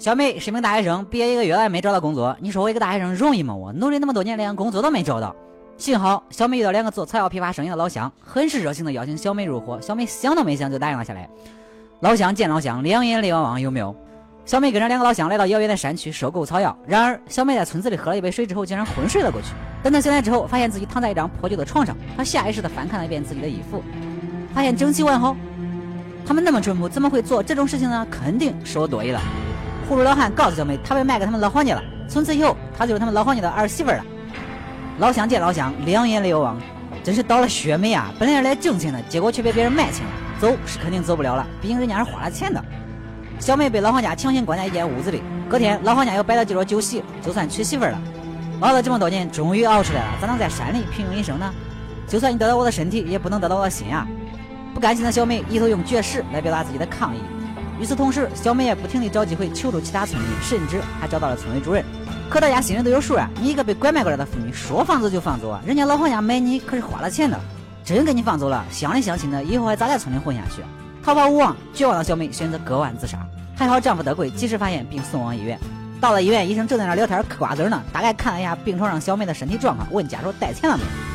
小美是一名大学生，毕业一个月了没找到工作。你说我一个大学生容易吗？我努力那么多年，连工作都没找到。幸好小美遇到两个做草药批发生意的老乡，很是热情的邀请小美入伙。小美想都没想就答应了下来。老乡见老乡，两眼泪汪汪，有没有？小美跟着两个老乡来到遥远的山区收购草药。然而，小美在村子里喝了一杯水之后，竟然昏睡了过去。等她醒来之后，发现自己躺在一张破旧的床上。她下意识地翻看了一遍自己的衣服，发现整齐完好。他们那么淳朴，怎么会做这种事情呢？肯定是我多疑了。葫芦老汉告诉小梅，他被卖给他们老黄家了。从此以后，她就是他们老黄家的儿媳妇了。老乡见老乡，两眼泪汪，真是倒了血霉啊！本来是来挣钱的，结果却被别人卖钱了。走是肯定走不了了，毕竟人家是花了钱的。小梅被老黄家强行关在一间屋子里。隔天，老黄家又摆了几桌酒席，就算娶媳妇了。熬了这么多年，终于熬出来了，咋能在山里平庸一生呢？就算你得到我的身体，也不能得到我的心啊！不甘心的小梅一头用绝食来表达自己的抗议。与此同时，小美也不停地找机会求助其他村民，甚至还找到了村委主任。可大家心里都有数啊！你一个被拐卖过来的妇女，说放走就放走啊？人家老黄家买你可是花了钱的，真给你放走了，乡里乡亲的，以后还咋在村里混下去？逃跑无望，绝望的小美选择割腕自杀。还好丈夫德贵及时发现并送往医院。到了医院，医生正在那聊天嗑瓜子呢。大概看了一下病床上小美的身体状况，问家属带钱了没。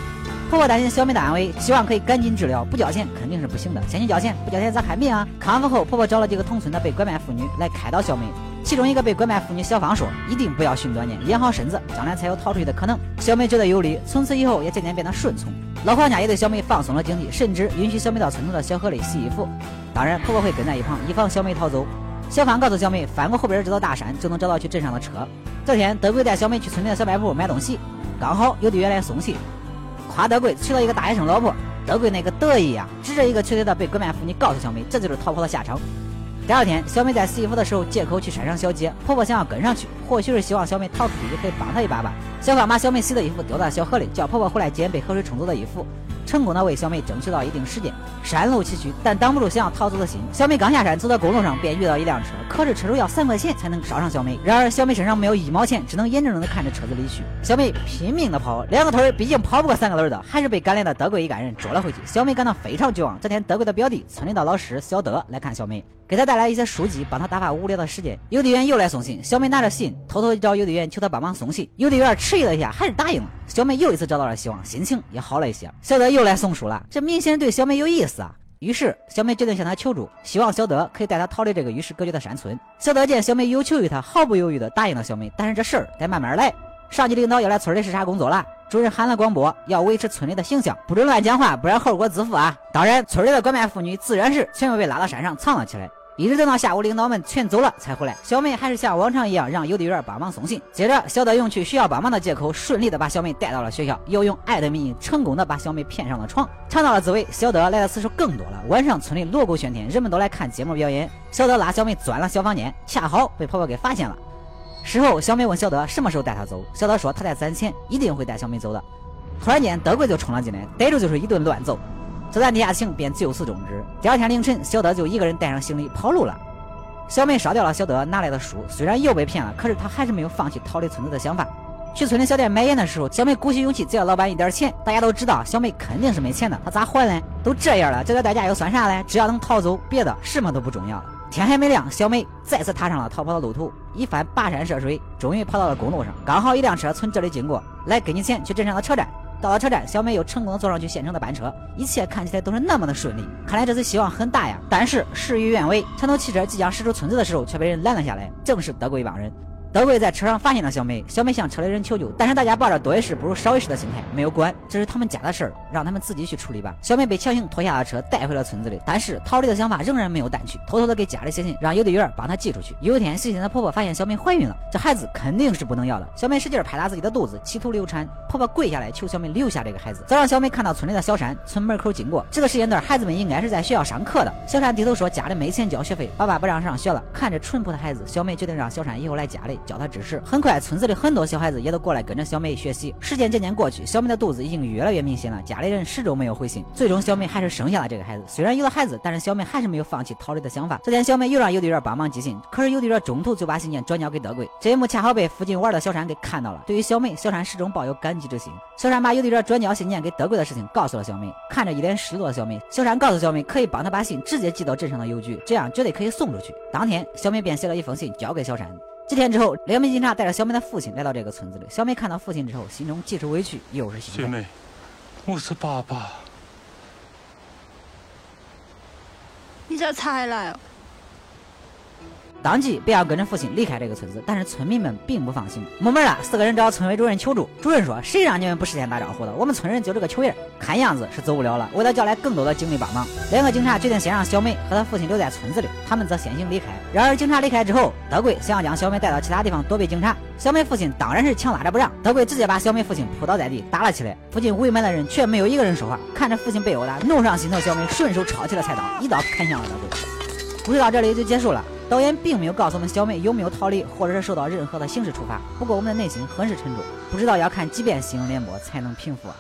婆婆担心小美的安危，希望可以赶紧治疗，不交钱肯定是不行的。先去交钱，不交钱咋看病啊？康复后，婆婆找了几个同村的被拐卖妇女来开导小美。其中一个被拐卖妇女小芳说：“一定不要寻短见，养好身子，将来才有逃出去的可能。”小美觉得有理，从此以后也渐渐变得顺从。老黄家也对小美放松了警惕，甚至允许小美到村头的小河里洗衣服。当然，婆婆会跟在一旁，以防小美逃走。小芳告诉小美，翻过后边这座大山就能找到去镇上的车。这天，德贵带小美去村里的小卖部买东西，刚好邮递员来送信，夸德贵娶了一个大学生老婆。德贵那个得意呀，指着一个瘸腿的被拐卖妇女告诉小美，这就是逃跑的下场。第二天，小美在洗衣服的时候，借口去山上小解，婆婆想要跟上去，或许是希望小美逃出去，可以帮她一把吧。小芳把小美洗的衣服丢到小河里，叫婆婆回来捡被河水冲走的衣服。成功的为小美？争取到一定时间。山路崎岖，但挡不住想要逃走的心。小美刚下山，走到公路上，便遇到一辆车。可是车主要三块钱才能捎上小美。然而小美身上没有一毛钱，只能眼睁睁地看着车子离去。小美拼命地跑，两个腿毕竟跑不过三个轮的，还是被赶来的德贵一干人捉了回去。小美感到非常绝望。这天，德贵的表弟村里的老师小德来看小美，给他带来一些书籍，帮他打发无聊的时间。邮递员又来送信，小美拿着信，偷偷找邮递员求他帮忙送信。邮递员迟疑了一下，还是答应了。小美又一次找到了希望，心情也好了一些。小德又来送书了，这明显对小美有意思啊。于是小美决定向他求助，希望小德可以带她逃离这个与世隔绝的山村。小德见小美有求于他，毫不犹豫地答应了小美。但是这事儿得慢慢来。上级领导要来村里视察工作了，主任喊了广播，要维持村里的形象，不准乱讲话，不然后果自负啊。当然，村里的拐卖妇女自然是全部被拉到山上藏了起来。一直等到下午，领导们全走了才回来。小梅还是像往常一样让邮递员帮忙送信。接着，小德用去学校帮忙的借口，顺利的把小梅带到了学校，又用爱的名义成功的把小梅骗上了床。尝到了滋味，小德来的次数更多了。晚上，村里锣鼓喧天，人们都来看节目表演。小德拉小梅钻了小房间，恰好被婆婆给发现了。事后，小梅问小德什么时候带她走，小德说他在攒钱，一定会带小梅走的。突然间，德贵就冲了进来，逮住就是一顿乱揍。这段地下情便就此终止。第二天凌晨，小德就一个人带上行李跑路了。小美烧掉了小德拿来的书，虽然又被骗了，可是她还是没有放弃逃离村子的想法。去村里小店买烟的时候，小美鼓起勇气借了老板一点钱。大家都知道小美肯定是没钱的，她咋还呢？都这样了，这点代价又算啥嘞？只要能逃走，别的什么都不重要了。天还没亮，小美再次踏上了逃跑的路途。一番跋山涉水，终于跑到了公路上。刚好一辆车从这里经过，来，给你钱，去镇上的车站。到了车站，小美又成功的坐上去县城的班车，一切看起来都是那么的顺利。看来这次希望很大呀！但是事与愿违，传统汽车即将驶出村子的时候，却被人拦了下来，正是德国一帮人。德贵在车上发现了小美，小美向车里人求救，但是大家抱着多一事不如少一事的心态，没有管，这是他们家的事儿，让他们自己去处理吧。小美被强行拖下了车，带回了村子里，但是逃离的想法仍然没有淡去，偷偷的给家里写信，让邮递员帮她寄出去。有一天，细心的婆婆发现小美怀孕了，这孩子肯定是不能要的。小美使劲拍打自己的肚子，企图流产。婆婆跪下来求小美留下这个孩子。早上，小美看到村里的小山村门口经过，这个时间段孩子们应该是在学校上课的。小山低头说家里没钱交学费，爸爸不让上学了。看着淳朴的孩子，小美决定让小山以后来家里。教她知识。很快，村子里很多小孩子也都过来跟着小美学习。时间渐渐过去，小美的肚子已经越来越明显了，家里人始终没有回信。最终，小美还是生下了这个孩子。虽然有了孩子，但是小美还是没有放弃逃离的想法。这天，小美又让邮递员帮忙寄信，可是邮递员中途就把信件转交给德贵。这一幕恰好被附近玩的小山给看到了。对于小美，小山始终抱有感激之心。小山把邮递员转交信件给德贵的事情告诉了小美。看着一脸失落的小美，小山告诉小美可以帮她把信直接寄到镇上的邮局，这样绝对可以送出去。当天，小美便写了一封信交给小山。几天之后，两名警察带着小美的父亲来到这个村子里。小美看到父亲之后，心中既是委屈又是心动。小美，我是爸爸。你咋才来哦？当即便要跟着父亲离开这个村子，但是村民们并不放心。没门了，四个人找村委主任求助。主任说：“谁让你们不事先打招呼的？我们村人就这个球印，看样子是走不了了。”为了叫来更多的警力帮忙，两个警察决定先让小美和她父亲留在村子里，他们则先行离开。然而警察离开之后，德贵想要将小美带到其他地方躲避警察，小美父亲当然是强拉着不让。德贵直接把小美父亲扑倒在地打了起来。附近围满的人却没有一个人说话，看着父亲被殴打，怒上心头，小美顺手抄起了菜刀，一刀砍向了德贵。故事到这里就结束了。导演并没有告诉我们小美有没有逃离，或者是受到任何的刑事处罚。不过我们的内心很是沉重，不知道要看几遍《新闻联播》才能平复啊。